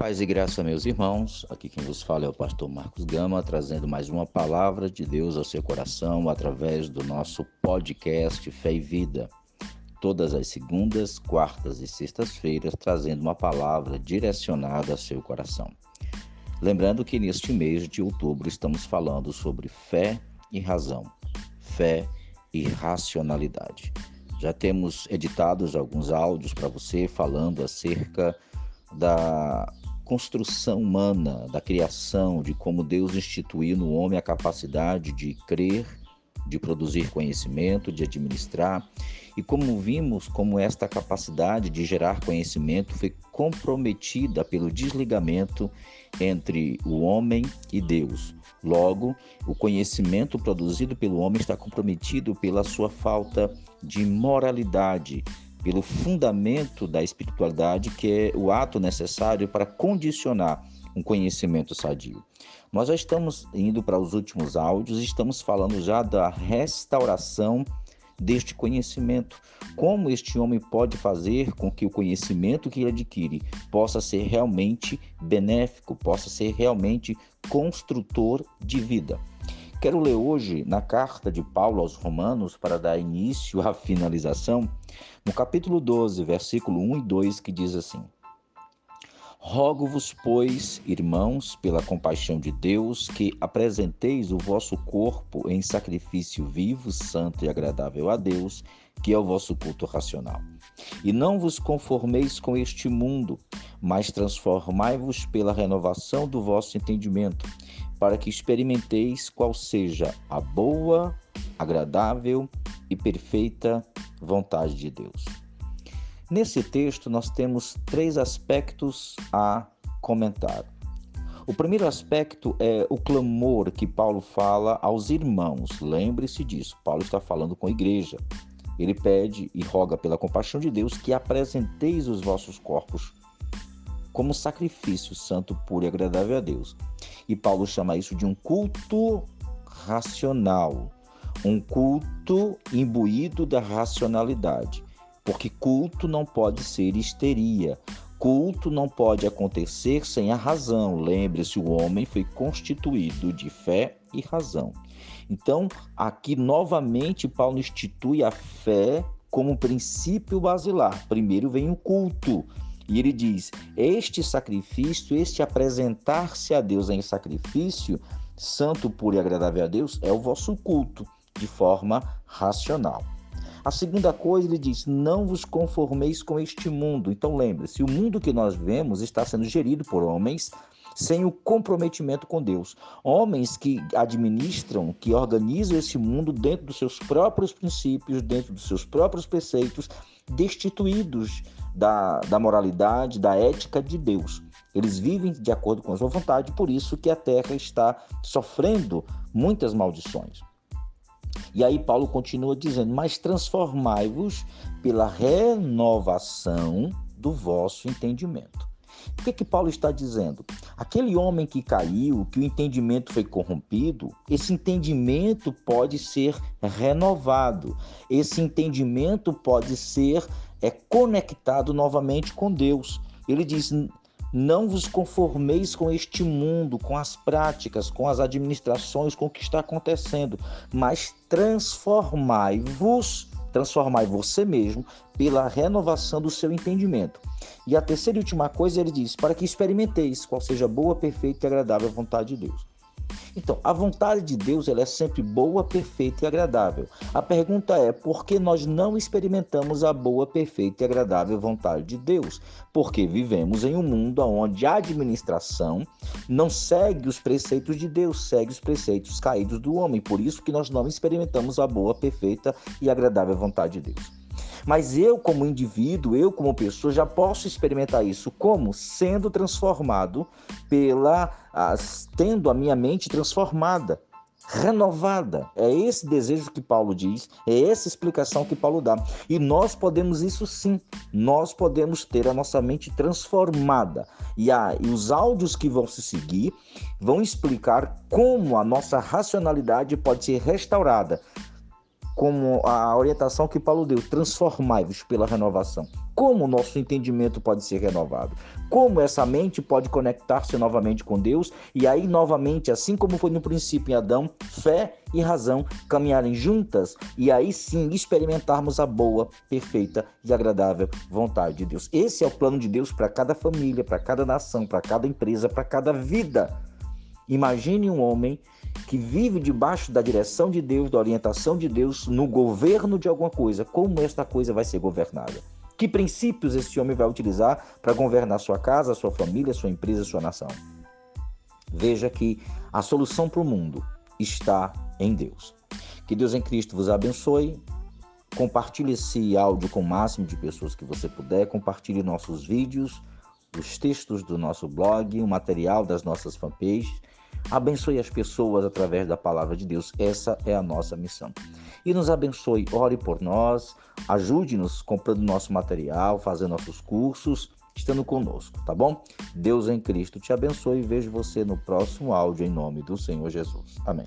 Paz e graça, meus irmãos. Aqui quem vos fala é o pastor Marcos Gama, trazendo mais uma palavra de Deus ao seu coração através do nosso podcast Fé e Vida. Todas as segundas, quartas e sextas-feiras, trazendo uma palavra direcionada ao seu coração. Lembrando que neste mês de outubro estamos falando sobre fé e razão, fé e racionalidade. Já temos editados alguns áudios para você falando acerca da construção humana, da criação, de como Deus instituiu no homem a capacidade de crer, de produzir conhecimento, de administrar, e como vimos como esta capacidade de gerar conhecimento foi comprometida pelo desligamento entre o homem e Deus. Logo, o conhecimento produzido pelo homem está comprometido pela sua falta de moralidade, pelo fundamento da espiritualidade, que é o ato necessário para condicionar um conhecimento sadio. Nós já estamos indo para os últimos áudios, estamos falando já da restauração deste conhecimento. Como este homem pode fazer com que o conhecimento que ele adquire possa ser realmente benéfico, possa ser realmente construtor de vida. Quero ler hoje na carta de Paulo aos Romanos, para dar início à finalização, no capítulo 12, versículo 1 e 2, que diz assim: Rogo-vos, pois, irmãos, pela compaixão de Deus, que apresenteis o vosso corpo em sacrifício vivo, santo e agradável a Deus, que é o vosso culto racional. E não vos conformeis com este mundo, mas transformai-vos pela renovação do vosso entendimento, para que experimenteis qual seja a boa, agradável e perfeita vontade de Deus. Nesse texto, nós temos três aspectos a comentar. O primeiro aspecto é o clamor que Paulo fala aos irmãos. Lembre-se disso, Paulo está falando com a igreja. Ele pede e roga pela compaixão de Deus que apresenteis os vossos corpos como sacrifício santo, puro e agradável a Deus. E Paulo chama isso de um culto racional, um culto imbuído da racionalidade. Porque culto não pode ser histeria. Culto não pode acontecer sem a razão. Lembre-se, o homem foi constituído de fé e razão. Então, aqui novamente, Paulo institui a fé como princípio basilar. Primeiro vem o culto. E ele diz: Este sacrifício, este apresentar-se a Deus em sacrifício, santo, puro e agradável a Deus, é o vosso culto, de forma racional. A segunda coisa, ele diz: não vos conformeis com este mundo. Então lembre-se, o mundo que nós vemos está sendo gerido por homens sem o comprometimento com Deus. Homens que administram, que organizam esse mundo dentro dos seus próprios princípios, dentro dos seus próprios preceitos, destituídos da, da moralidade, da ética de Deus. Eles vivem de acordo com a sua vontade, por isso que a terra está sofrendo muitas maldições. E aí Paulo continua dizendo: Mas transformai-vos pela renovação do vosso entendimento. O que, que Paulo está dizendo? Aquele homem que caiu, que o entendimento foi corrompido, esse entendimento pode ser renovado, esse entendimento pode ser é, conectado novamente com Deus. Ele diz: não vos conformeis com este mundo, com as práticas, com as administrações, com o que está acontecendo, mas transformai-vos, transformai você mesmo pela renovação do seu entendimento. E a terceira e última coisa ele diz: para que experimenteis qual seja boa, perfeita e agradável a vontade de Deus. Então, a vontade de Deus ela é sempre boa, perfeita e agradável. A pergunta é: por que nós não experimentamos a boa, perfeita e agradável vontade de Deus? Porque vivemos em um mundo onde a administração não segue os preceitos de Deus, segue os preceitos caídos do homem. Por isso que nós não experimentamos a boa, perfeita e agradável vontade de Deus. Mas eu, como indivíduo, eu, como pessoa, já posso experimentar isso. Como? Sendo transformado pela. As, tendo a minha mente transformada renovada. É esse desejo que Paulo diz, é essa explicação que Paulo dá. E nós podemos isso sim, nós podemos ter a nossa mente transformada. E, a, e os áudios que vão se seguir vão explicar como a nossa racionalidade pode ser restaurada como a orientação que Paulo deu, transformai-vos pela renovação. Como o nosso entendimento pode ser renovado? Como essa mente pode conectar-se novamente com Deus e aí novamente, assim como foi no princípio em Adão, fé e razão caminharem juntas e aí sim experimentarmos a boa, perfeita e agradável vontade de Deus. Esse é o plano de Deus para cada família, para cada nação, para cada empresa, para cada vida. Imagine um homem que vive debaixo da direção de Deus, da orientação de Deus, no governo de alguma coisa. Como esta coisa vai ser governada? Que princípios esse homem vai utilizar para governar sua casa, sua família, sua empresa, sua nação? Veja que a solução para o mundo está em Deus. Que Deus em Cristo vos abençoe. Compartilhe esse áudio com o máximo de pessoas que você puder. Compartilhe nossos vídeos, os textos do nosso blog, o material das nossas fanpages Abençoe as pessoas através da palavra de Deus. Essa é a nossa missão. E nos abençoe, ore por nós, ajude-nos comprando nosso material, fazendo nossos cursos, estando conosco, tá bom? Deus em Cristo te abençoe e vejo você no próximo áudio em nome do Senhor Jesus. Amém.